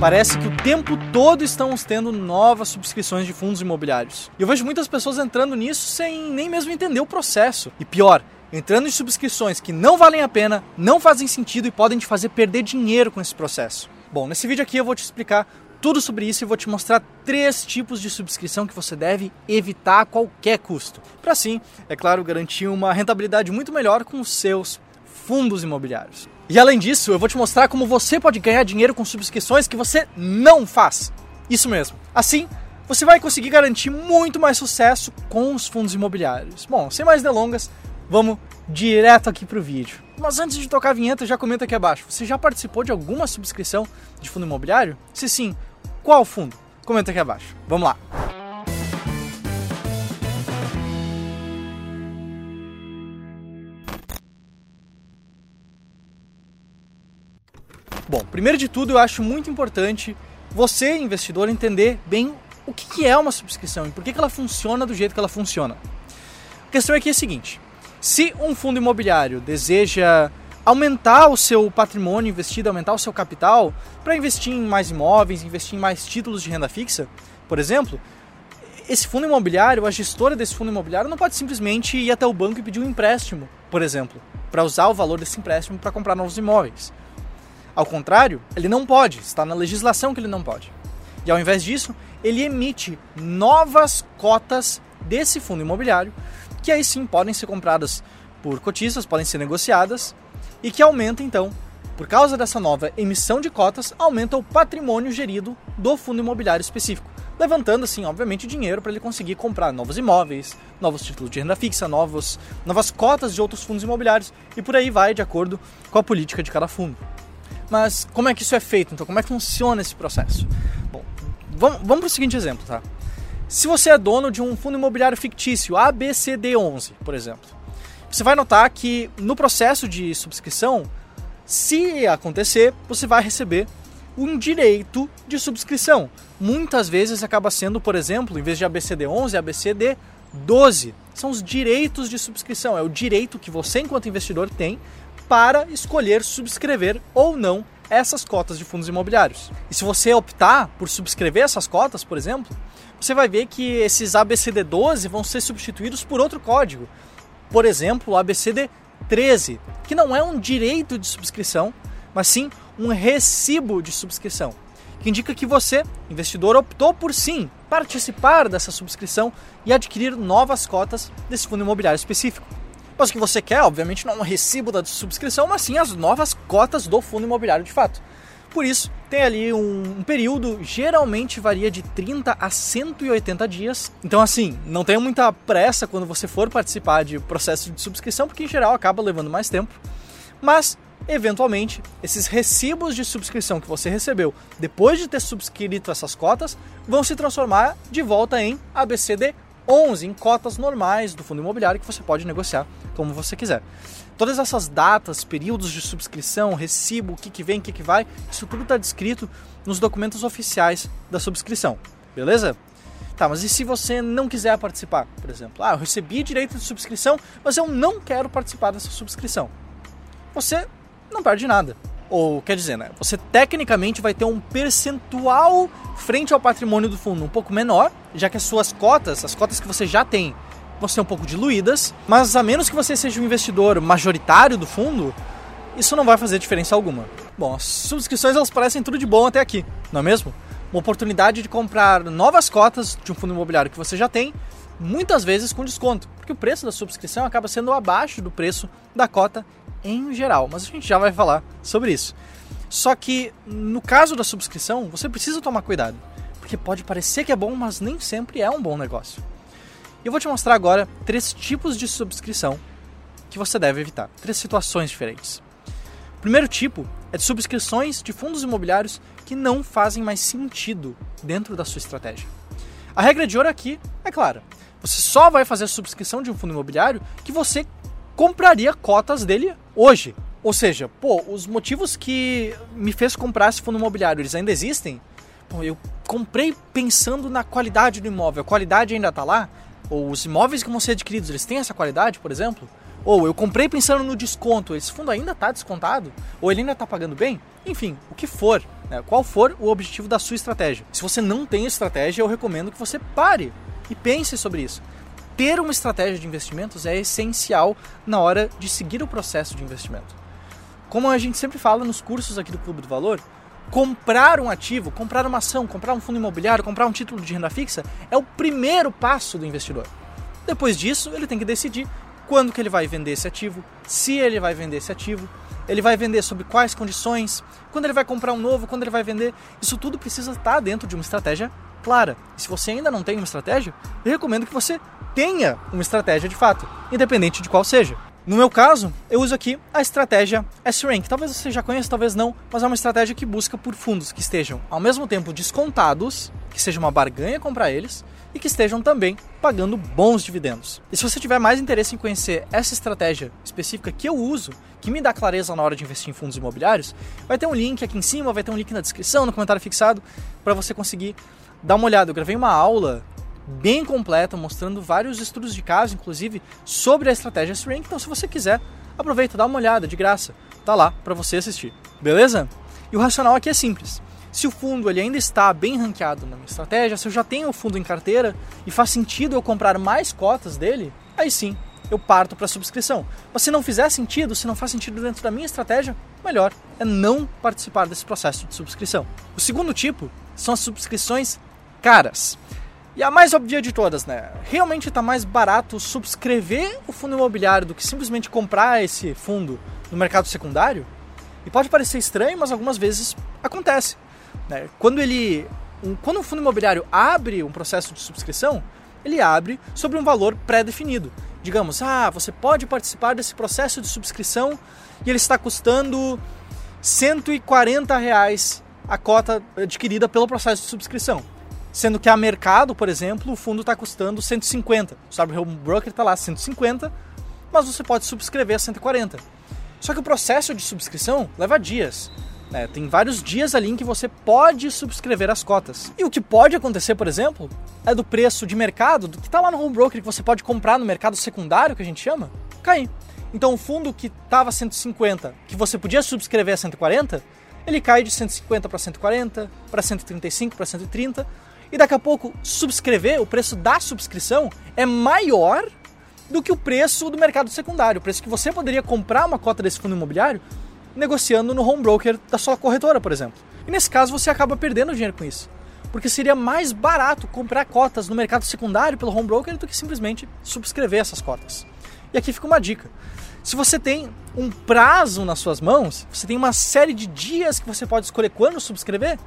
Parece que o tempo todo estamos tendo novas subscrições de fundos imobiliários. E eu vejo muitas pessoas entrando nisso sem nem mesmo entender o processo. E pior, entrando em subscrições que não valem a pena, não fazem sentido e podem te fazer perder dinheiro com esse processo. Bom, nesse vídeo aqui eu vou te explicar tudo sobre isso e vou te mostrar três tipos de subscrição que você deve evitar a qualquer custo. Para assim, é claro, garantir uma rentabilidade muito melhor com os seus fundos imobiliários. E além disso, eu vou te mostrar como você pode ganhar dinheiro com subscrições que você não faz. Isso mesmo. Assim, você vai conseguir garantir muito mais sucesso com os fundos imobiliários. Bom, sem mais delongas, vamos direto aqui pro vídeo. Mas antes de tocar a vinheta, já comenta aqui abaixo. Você já participou de alguma subscrição de fundo imobiliário? Se sim, qual fundo? Comenta aqui abaixo. Vamos lá. Bom, primeiro de tudo, eu acho muito importante você, investidor, entender bem o que é uma subscrição e por que ela funciona do jeito que ela funciona. A questão aqui é a seguinte: se um fundo imobiliário deseja aumentar o seu patrimônio investido, aumentar o seu capital para investir em mais imóveis, investir em mais títulos de renda fixa, por exemplo, esse fundo imobiliário, a gestora desse fundo imobiliário não pode simplesmente ir até o banco e pedir um empréstimo, por exemplo, para usar o valor desse empréstimo para comprar novos imóveis. Ao contrário, ele não pode, está na legislação que ele não pode. E ao invés disso, ele emite novas cotas desse fundo imobiliário, que aí sim podem ser compradas por cotistas, podem ser negociadas, e que aumenta então, por causa dessa nova emissão de cotas, aumenta o patrimônio gerido do fundo imobiliário específico, levantando assim, obviamente, dinheiro para ele conseguir comprar novos imóveis, novos títulos de renda fixa, novos, novas cotas de outros fundos imobiliários e por aí vai de acordo com a política de cada fundo. Mas como é que isso é feito? Então, como é que funciona esse processo? Bom, vamos, vamos para o seguinte exemplo, tá? Se você é dono de um fundo imobiliário fictício, ABCD11, por exemplo, você vai notar que no processo de subscrição, se acontecer, você vai receber um direito de subscrição. Muitas vezes acaba sendo, por exemplo, em vez de ABCD11, ABCD12. São os direitos de subscrição, é o direito que você, enquanto investidor, tem para escolher subscrever ou não essas cotas de fundos imobiliários. E se você optar por subscrever essas cotas, por exemplo, você vai ver que esses ABCD12 vão ser substituídos por outro código. Por exemplo, o ABCD13, que não é um direito de subscrição, mas sim um recibo de subscrição, que indica que você, investidor, optou por sim participar dessa subscrição e adquirir novas cotas desse fundo imobiliário específico. Mas o que você quer, obviamente, não é um recibo da subscrição, mas sim as novas cotas do fundo imobiliário de fato. Por isso, tem ali um, um, período, geralmente varia de 30 a 180 dias. Então, assim, não tenha muita pressa quando você for participar de processo de subscrição, porque em geral acaba levando mais tempo. Mas, eventualmente, esses recibos de subscrição que você recebeu depois de ter subscrito essas cotas vão se transformar de volta em ABCD 11 em cotas normais do fundo imobiliário que você pode negociar como você quiser. Todas essas datas, períodos de subscrição, recibo, o que, que vem, o que, que vai, isso tudo está descrito nos documentos oficiais da subscrição, beleza? Tá, mas e se você não quiser participar, por exemplo? Ah, eu recebi direito de subscrição, mas eu não quero participar dessa subscrição. Você não perde nada. Ou quer dizer, né? Você tecnicamente vai ter um percentual frente ao patrimônio do fundo um pouco menor, já que as suas cotas, as cotas que você já tem, vão ser um pouco diluídas, mas a menos que você seja um investidor majoritário do fundo, isso não vai fazer diferença alguma. Bom, as subscrições elas parecem tudo de bom até aqui, não é mesmo? Uma oportunidade de comprar novas cotas de um fundo imobiliário que você já tem, muitas vezes com desconto, porque o preço da subscrição acaba sendo abaixo do preço da cota em geral, mas a gente já vai falar sobre isso. Só que no caso da subscrição, você precisa tomar cuidado, porque pode parecer que é bom, mas nem sempre é um bom negócio. Eu vou te mostrar agora três tipos de subscrição que você deve evitar, três situações diferentes. O primeiro tipo é de subscrições de fundos imobiliários que não fazem mais sentido dentro da sua estratégia. A regra de ouro aqui é clara. Você só vai fazer a subscrição de um fundo imobiliário que você compraria cotas dele hoje. Ou seja, pô, os motivos que me fez comprar esse fundo imobiliário, eles ainda existem? Pô, eu comprei pensando na qualidade do imóvel, a qualidade ainda está lá? Ou os imóveis que vão ser adquiridos, eles têm essa qualidade, por exemplo? Ou eu comprei pensando no desconto, esse fundo ainda está descontado? Ou ele ainda está pagando bem? Enfim, o que for. né? qual for o objetivo da sua estratégia. Se você não tem estratégia, eu recomendo que você pare e pense sobre isso. Ter uma estratégia de investimentos é essencial na hora de seguir o processo de investimento. Como a gente sempre fala nos cursos aqui do Clube do Valor, comprar um ativo, comprar uma ação, comprar um fundo imobiliário, comprar um título de renda fixa é o primeiro passo do investidor. Depois disso, ele tem que decidir quando que ele vai vender esse ativo, se ele vai vender esse ativo, ele vai vender sob quais condições, quando ele vai comprar um novo, quando ele vai vender. Isso tudo precisa estar dentro de uma estratégia clara. E se você ainda não tem uma estratégia, eu recomendo que você tenha uma estratégia de fato, independente de qual seja. No meu caso, eu uso aqui a estratégia S-Rank. Talvez você já conheça, talvez não, mas é uma estratégia que busca por fundos que estejam ao mesmo tempo descontados, que seja uma barganha comprar eles, e que estejam também pagando bons dividendos. E se você tiver mais interesse em conhecer essa estratégia específica que eu uso, que me dá clareza na hora de investir em fundos imobiliários, vai ter um link aqui em cima, vai ter um link na descrição, no comentário fixado, para você conseguir dar uma olhada. Eu gravei uma aula bem completa, mostrando vários estudos de caso, inclusive, sobre a estratégia S-Rank. Então, se você quiser, aproveita, dá uma olhada de graça. Tá lá para você assistir. Beleza? E o racional aqui é simples. Se o fundo ele ainda está bem ranqueado na minha estratégia, se eu já tenho o fundo em carteira e faz sentido eu comprar mais cotas dele, aí sim eu parto para a subscrição. Mas se não fizer sentido, se não faz sentido dentro da minha estratégia, melhor é não participar desse processo de subscrição. O segundo tipo são as subscrições caras. E a mais óbvia de todas, né? Realmente está mais barato subscrever o fundo imobiliário do que simplesmente comprar esse fundo no mercado secundário? E pode parecer estranho, mas algumas vezes acontece. Né? Quando ele, um, quando um fundo imobiliário abre um processo de subscrição, ele abre sobre um valor pré-definido. Digamos, ah, você pode participar desse processo de subscrição e ele está custando 140 reais a cota adquirida pelo processo de subscrição. Sendo que a mercado, por exemplo, o fundo está custando 150. O Cyber Home Broker está lá 150, mas você pode subscrever a 140. Só que o processo de subscrição leva dias. Né? Tem vários dias ali em que você pode subscrever as cotas. E o que pode acontecer, por exemplo, é do preço de mercado, do que está lá no home broker, que você pode comprar no mercado secundário, que a gente chama, cair. Então o fundo que estava 150, que você podia subscrever a 140, ele cai de 150 para 140, para 135, para 130, e daqui a pouco subscrever, o preço da subscrição é maior do que o preço do mercado secundário, o preço que você poderia comprar uma cota desse fundo imobiliário negociando no home broker da sua corretora, por exemplo. E nesse caso você acaba perdendo dinheiro com isso. Porque seria mais barato comprar cotas no mercado secundário pelo home broker do que simplesmente subscrever essas cotas. E aqui fica uma dica. Se você tem um prazo nas suas mãos, você tem uma série de dias que você pode escolher quando subscrever,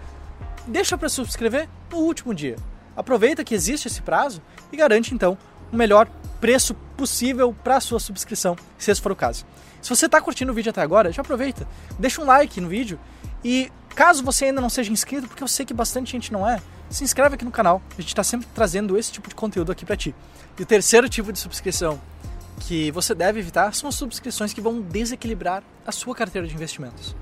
deixa para subscrever no último dia. Aproveita que existe esse prazo e garante então o melhor preço possível para sua subscrição, se esse for o caso. Se você está curtindo o vídeo até agora, já aproveita, deixa um like no vídeo e caso você ainda não seja inscrito, porque eu sei que bastante gente não é, se inscreve aqui no canal. A gente está sempre trazendo esse tipo de conteúdo aqui para ti. E o terceiro tipo de subscrição que você deve evitar são as subscrições que vão desequilibrar a sua carteira de investimentos.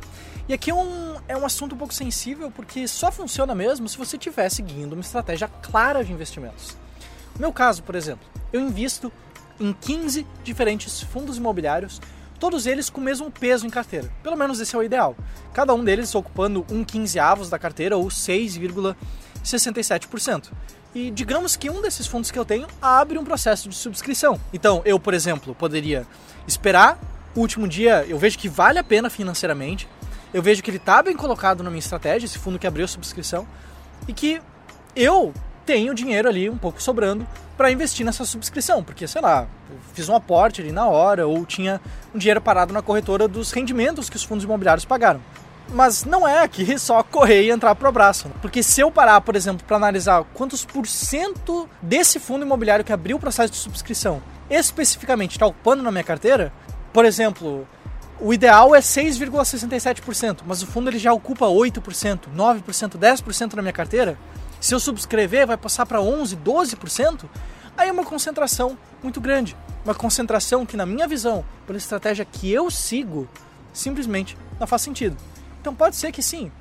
E aqui é um, é um assunto um pouco sensível porque só funciona mesmo se você estiver seguindo uma estratégia clara de investimentos. No meu caso, por exemplo, eu invisto em 15 diferentes fundos imobiliários, todos eles com o mesmo peso em carteira. Pelo menos esse é o ideal. Cada um deles ocupando um quinzeavos da carteira ou 6,67%. E digamos que um desses fundos que eu tenho abre um processo de subscrição. Então, eu, por exemplo, poderia esperar o último dia, eu vejo que vale a pena financeiramente, eu vejo que ele está bem colocado na minha estratégia, esse fundo que abriu a subscrição, e que eu tenho dinheiro ali um pouco sobrando para investir nessa subscrição, porque sei lá, fiz um aporte ali na hora ou tinha um dinheiro parado na corretora dos rendimentos que os fundos imobiliários pagaram. Mas não é aqui só correr e entrar pro braço. Porque se eu parar, por exemplo, para analisar quantos por cento desse fundo imobiliário que abriu o processo de subscrição especificamente está ocupando na minha carteira, por exemplo, o ideal é 6,67%, mas o fundo ele já ocupa 8%, 9%, 10% na minha carteira. Se eu subscrever, vai passar para 11, 12%. Aí é uma concentração muito grande. Uma concentração que, na minha visão, pela estratégia que eu sigo, simplesmente não faz sentido. Então pode ser que sim,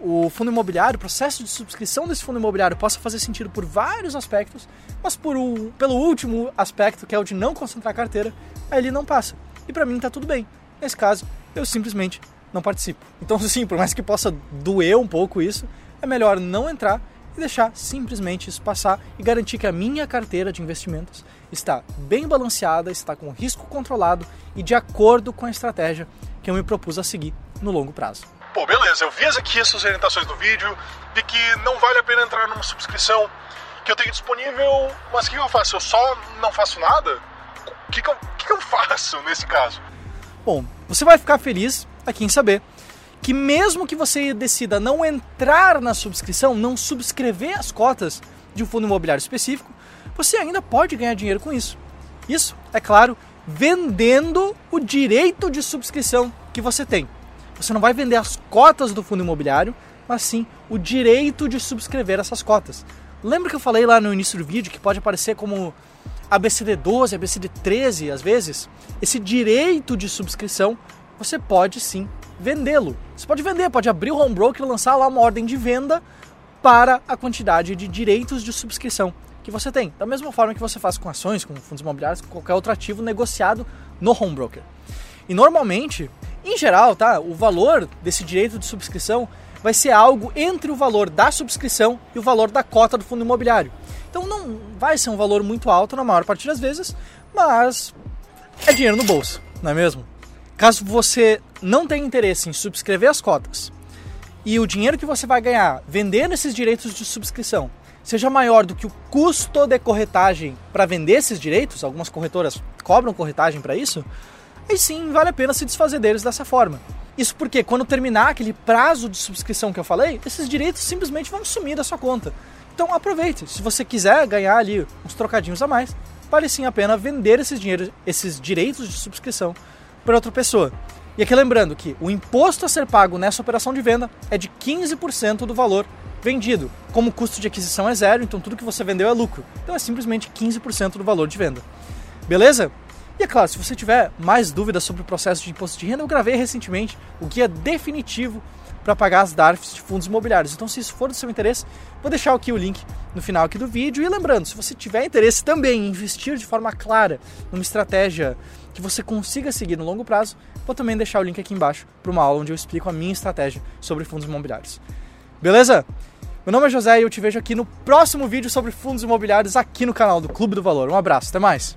o fundo imobiliário, o processo de subscrição desse fundo imobiliário possa fazer sentido por vários aspectos, mas por pelo último aspecto, que é o de não concentrar a carteira, aí ele não passa. E para mim está tudo bem. Nesse caso, eu simplesmente não participo. Então, sim, por mais que possa doer um pouco isso, é melhor não entrar e deixar simplesmente isso passar e garantir que a minha carteira de investimentos está bem balanceada, está com risco controlado e de acordo com a estratégia que eu me propus a seguir no longo prazo. Pô, beleza, eu vi aqui essas orientações do vídeo, vi que não vale a pena entrar numa subscrição que eu tenho disponível, mas o que eu faço? Eu só não faço nada? O que, que, que, que eu faço nesse caso? Bom, você vai ficar feliz aqui em saber que mesmo que você decida não entrar na subscrição, não subscrever as cotas de um fundo imobiliário específico, você ainda pode ganhar dinheiro com isso. Isso, é claro, vendendo o direito de subscrição que você tem. Você não vai vender as cotas do fundo imobiliário, mas sim o direito de subscrever essas cotas. Lembra que eu falei lá no início do vídeo que pode aparecer como ABCD12, ABCD13 às vezes? Esse direito de subscrição você pode sim vendê-lo. Você pode vender, pode abrir o home broker e lançar lá uma ordem de venda para a quantidade de direitos de subscrição que você tem. Da mesma forma que você faz com ações, com fundos imobiliários, com qualquer outro ativo negociado no home broker. E normalmente, em geral, tá, o valor desse direito de subscrição vai ser algo entre o valor da subscrição e o valor da cota do fundo imobiliário. Então não vai ser um valor muito alto na maior parte das vezes, mas é dinheiro no bolso, não é mesmo? Caso você não tenha interesse em subscrever as cotas e o dinheiro que você vai ganhar vendendo esses direitos de subscrição seja maior do que o custo de corretagem para vender esses direitos, algumas corretoras cobram corretagem para isso, aí sim vale a pena se desfazer deles dessa forma. Isso porque quando terminar aquele prazo de subscrição que eu falei, esses direitos simplesmente vão sumir da sua conta. Então aproveite, se você quiser ganhar ali uns trocadinhos a mais, vale sim a pena vender esses, dinheiro, esses direitos de subscrição para outra pessoa. E aqui lembrando que o imposto a ser pago nessa operação de venda é de 15% do valor vendido. Como o custo de aquisição é zero, então tudo que você vendeu é lucro. Então é simplesmente 15% do valor de venda. Beleza? E é claro, se você tiver mais dúvidas sobre o processo de imposto de renda, eu gravei recentemente o guia definitivo para pagar as DARFs de fundos imobiliários. Então, se isso for do seu interesse, vou deixar aqui o link no final aqui do vídeo. E lembrando, se você tiver interesse também em investir de forma clara numa estratégia que você consiga seguir no longo prazo, vou também deixar o link aqui embaixo para uma aula onde eu explico a minha estratégia sobre fundos imobiliários. Beleza? Meu nome é José e eu te vejo aqui no próximo vídeo sobre fundos imobiliários aqui no canal do Clube do Valor. Um abraço, até mais!